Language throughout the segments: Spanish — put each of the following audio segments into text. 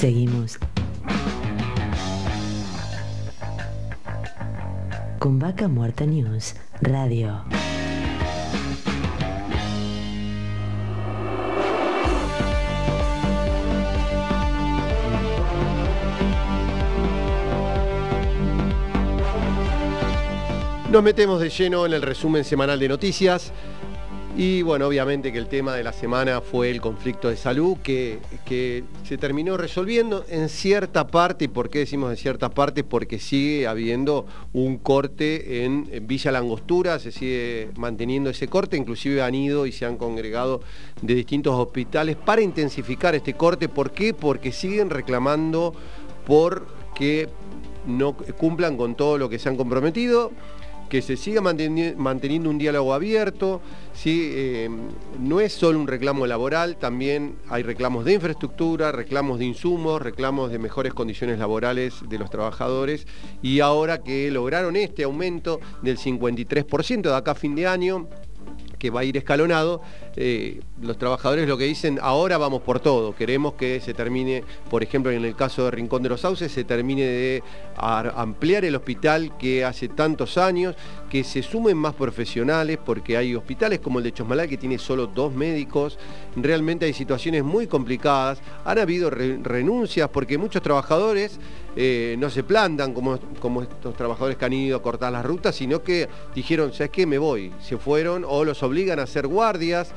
Seguimos. Con Vaca Muerta News Radio. Nos metemos de lleno en el resumen semanal de noticias. Y bueno, obviamente que el tema de la semana fue el conflicto de salud que, se terminó resolviendo en cierta parte. ¿Y por qué decimos en cierta parte? Porque sigue habiendo un corte en, Villa Langostura, se sigue manteniendo ese corte, inclusive han ido y se han congregado de distintos hospitales para intensificar este corte. ¿Por qué? Porque siguen reclamando por que no cumplan con todo lo que se han comprometido que se siga manteniendo un diálogo abierto. ¿sí? Eh, no es solo un reclamo laboral, también hay reclamos de infraestructura, reclamos de insumos, reclamos de mejores condiciones laborales de los trabajadores. Y ahora que lograron este aumento del 53% de acá a fin de año, que va a ir escalonado, eh, los trabajadores lo que dicen, ahora vamos por todo, queremos que se termine, por ejemplo, en el caso de Rincón de los Sauces, se termine de ampliar el hospital que hace tantos años, que se sumen más profesionales, porque hay hospitales como el de Chosmalal que tiene solo dos médicos, realmente hay situaciones muy complicadas, han habido renuncias porque muchos trabajadores eh, no se plantan como, como estos trabajadores que han ido a cortar las rutas, sino que dijeron, ¿sabes qué? Me voy, se fueron o los obligan a hacer guardias,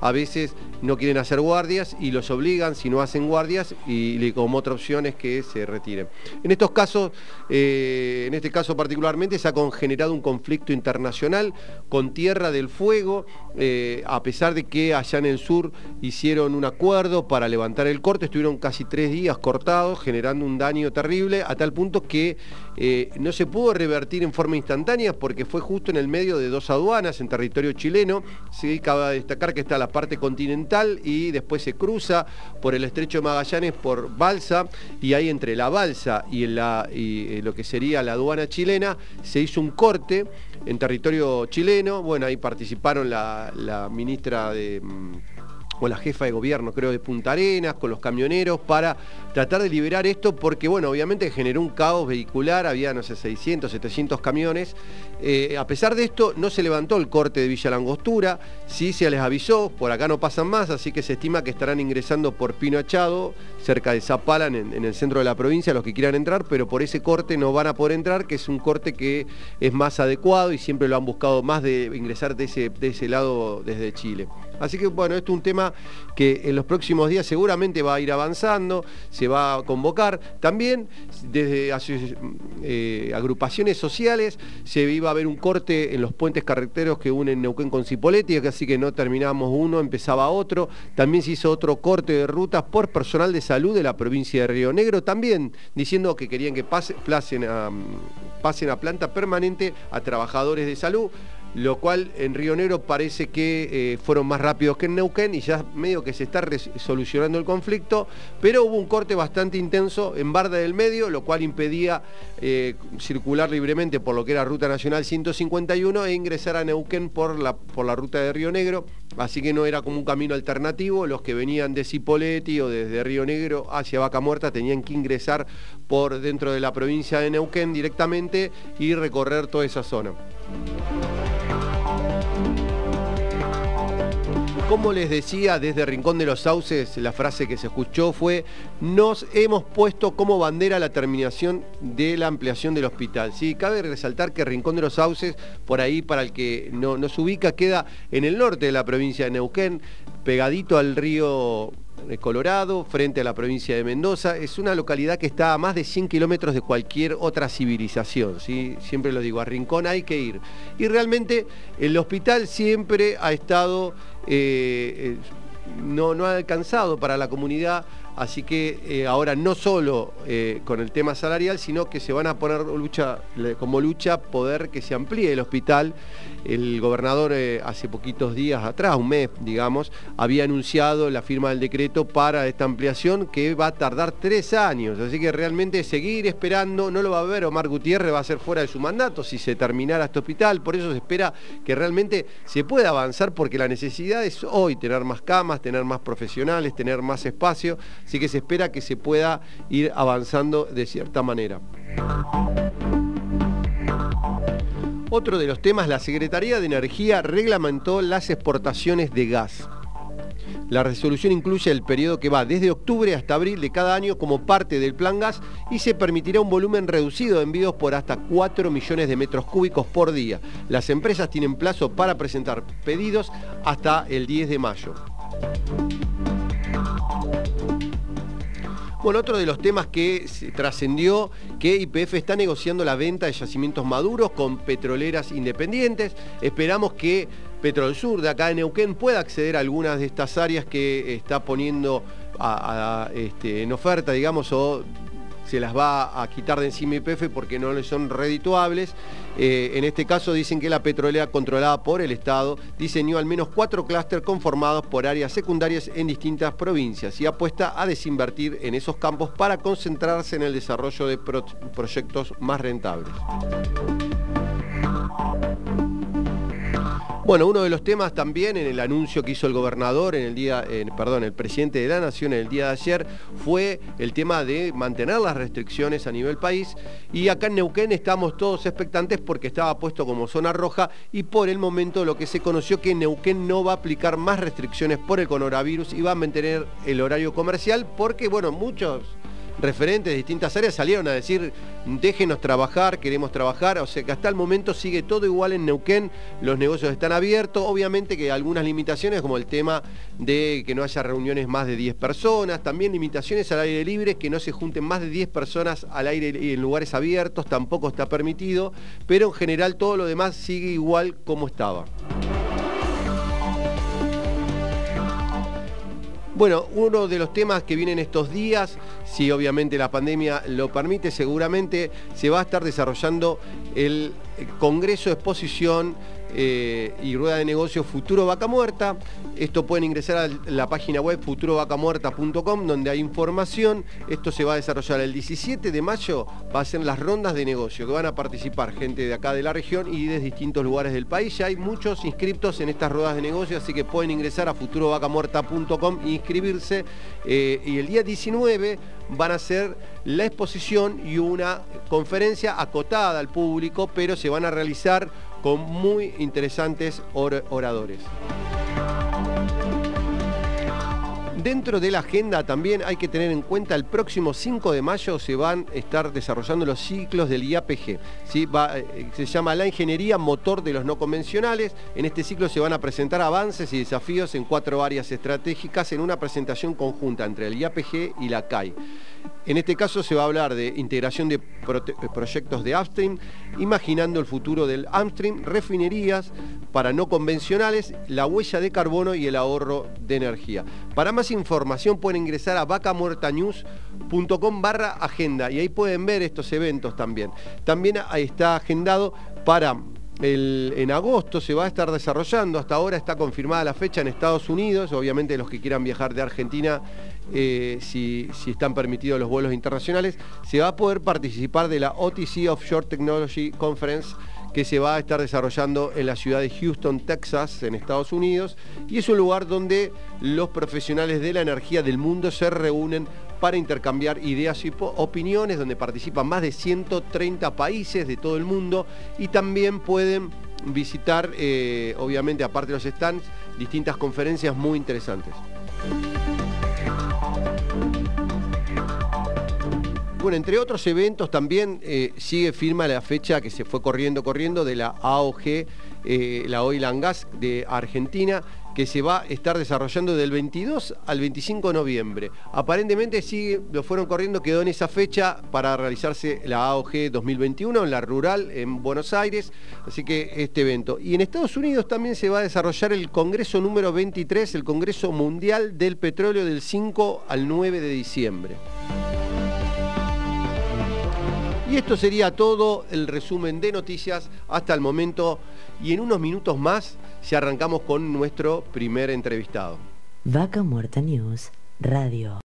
a veces no quieren hacer guardias y los obligan si no hacen guardias y como otra opción es que se retiren. En estos casos, eh, en este caso particularmente, se ha generado un conflicto internacional con Tierra del Fuego, eh, a pesar de que allá en el sur hicieron un acuerdo para levantar el corte, estuvieron casi tres días cortados, generando un daño terrible, a tal punto que eh, no se pudo revertir en forma instantánea porque fue justo en el medio de dos aduanas en territorio chileno. Sí, cabe destacar que está la parte continental y después se cruza por el estrecho de Magallanes por Balsa y ahí entre la Balsa y, eh, lo que sería la aduana chilena se hizo un corte en territorio chileno. Bueno, ahí participaron la ministra de o la jefa de gobierno, creo, de Punta Arenas, con los camioneros, para tratar de liberar esto, porque, bueno, obviamente generó un caos vehicular, había, no sé, 600, 700 camiones. Eh, a pesar de esto, no se levantó el corte de Villa Langostura, sí se les avisó, por acá no pasan más, así que se estima que estarán ingresando por Pino Achado, cerca de Zapalan, en, el centro de la provincia, los que quieran entrar, pero por ese corte no van a poder entrar, que es un corte que es más adecuado y siempre lo han buscado más de ingresar de ese, de ese lado desde Chile. Así que bueno, esto es un tema que en los próximos días seguramente va a ir avanzando, se va a convocar. También desde eh, agrupaciones sociales se iba a ver un corte en los puentes carreteros que unen Neuquén con Cipolletti, así que no terminamos uno, empezaba otro. También se hizo otro corte de rutas por personal de salud de la provincia de Río Negro, también diciendo que querían que pasen a planta permanente a trabajadores de salud lo cual en Río Negro parece que eh, fueron más rápidos que en Neuquén y ya medio que se está solucionando el conflicto, pero hubo un corte bastante intenso en Barda del Medio, lo cual impedía eh, circular libremente por lo que era Ruta Nacional 151 e ingresar a Neuquén por la, por la ruta de Río Negro, así que no era como un camino alternativo, los que venían de Cipolletti o desde Río Negro hacia Vaca Muerta tenían que ingresar por dentro de la provincia de Neuquén directamente y recorrer toda esa zona. Como les decía, desde Rincón de los Sauces, la frase que se escuchó fue, nos hemos puesto como bandera la terminación de la ampliación del hospital. Sí, cabe resaltar que Rincón de los Sauces, por ahí para el que no nos ubica, queda en el norte de la provincia de Neuquén, pegadito al río Colorado, frente a la provincia de Mendoza. Es una localidad que está a más de 100 kilómetros de cualquier otra civilización. ¿sí? Siempre lo digo, a Rincón hay que ir. Y realmente el hospital siempre ha estado, eh, eh, no, no ha alcanzado para la comunidad Así que eh, ahora no solo eh, con el tema salarial, sino que se van a poner lucha, como lucha poder que se amplíe el hospital. El gobernador eh, hace poquitos días atrás, un mes, digamos, había anunciado la firma del decreto para esta ampliación que va a tardar tres años. Así que realmente seguir esperando, no lo va a ver Omar Gutiérrez, va a ser fuera de su mandato si se terminara este hospital. Por eso se espera que realmente se pueda avanzar porque la necesidad es hoy tener más camas, tener más profesionales, tener más espacio así que se espera que se pueda ir avanzando de cierta manera. Otro de los temas, la Secretaría de Energía reglamentó las exportaciones de gas. La resolución incluye el periodo que va desde octubre hasta abril de cada año como parte del plan gas y se permitirá un volumen reducido de envíos por hasta 4 millones de metros cúbicos por día. Las empresas tienen plazo para presentar pedidos hasta el 10 de mayo. Bueno, otro de los temas que trascendió que IPF está negociando la venta de yacimientos maduros con petroleras independientes. Esperamos que Petrol Sur de acá en Neuquén pueda acceder a algunas de estas áreas que está poniendo este, en oferta, digamos, o se las va a quitar de encima IPF porque no le son redituables. Eh, en este caso dicen que la petrolera controlada por el Estado diseñó al menos cuatro clústeres conformados por áreas secundarias en distintas provincias y apuesta a desinvertir en esos campos para concentrarse en el desarrollo de proyectos más rentables. Bueno, uno de los temas también en el anuncio que hizo el gobernador en el día, perdón, el presidente de la Nación en el día de ayer fue el tema de mantener las restricciones a nivel país. Y acá en Neuquén estamos todos expectantes porque estaba puesto como zona roja y por el momento lo que se conoció que Neuquén no va a aplicar más restricciones por el coronavirus y va a mantener el horario comercial porque bueno, muchos referentes de distintas áreas salieron a decir, déjenos trabajar, queremos trabajar, o sea que hasta el momento sigue todo igual en Neuquén, los negocios están abiertos, obviamente que algunas limitaciones como el tema de que no haya reuniones más de 10 personas, también limitaciones al aire libre, que no se junten más de 10 personas al aire y en lugares abiertos, tampoco está permitido, pero en general todo lo demás sigue igual como estaba. Bueno, uno de los temas que vienen estos días, si obviamente la pandemia lo permite, seguramente se va a estar desarrollando el Congreso Exposición eh, y rueda de negocio Futuro Vaca Muerta. Esto pueden ingresar a la página web futurovacamuerta.com donde hay información. Esto se va a desarrollar el 17 de mayo, va a ser las rondas de negocio que van a participar gente de acá de la región y de distintos lugares del país. Ya hay muchos inscriptos en estas ruedas de negocio, así que pueden ingresar a futurovacamuerta.com e inscribirse. Eh, y el día 19 van a ser la exposición y una conferencia acotada al público, pero se van a realizar con muy interesantes oradores. Dentro de la agenda también hay que tener en cuenta el próximo 5 de mayo se van a estar desarrollando los ciclos del IAPG. ¿sí? Eh, se llama la ingeniería motor de los no convencionales. En este ciclo se van a presentar avances y desafíos en cuatro áreas estratégicas en una presentación conjunta entre el IAPG y la CAI. En este caso se va a hablar de integración de proyectos de upstream, imaginando el futuro del upstream, refinerías para no convencionales, la huella de carbono y el ahorro de energía. Para más información pueden ingresar a vacamuertanews.com barra agenda y ahí pueden ver estos eventos también. También está agendado para en agosto se va a estar desarrollando, hasta ahora está confirmada la fecha en Estados Unidos, obviamente los que quieran viajar de Argentina, eh, si, si, están permitidos los vuelos internacionales, se va a poder participar de la OTC Offshore Technology Conference que se va a estar desarrollando en la ciudad de Houston, Texas, en Estados Unidos, y es un lugar donde los profesionales de la energía del mundo se reúnen para intercambiar ideas y opiniones, donde participan más de 130 países de todo el mundo y también pueden visitar, eh, obviamente, aparte de los stands, distintas conferencias muy interesantes. Bueno, entre otros eventos también eh, sigue firma la fecha que se fue corriendo, corriendo de la AOG, eh, la Oil and Gas de Argentina, que se va a estar desarrollando del 22 al 25 de noviembre. Aparentemente sigue, lo fueron corriendo, quedó en esa fecha para realizarse la AOG 2021 en la rural en Buenos Aires, así que este evento. Y en Estados Unidos también se va a desarrollar el Congreso número 23, el Congreso Mundial del Petróleo del 5 al 9 de diciembre. Esto sería todo el resumen de noticias hasta el momento y en unos minutos más ya arrancamos con nuestro primer entrevistado. Vaca Muerta News Radio.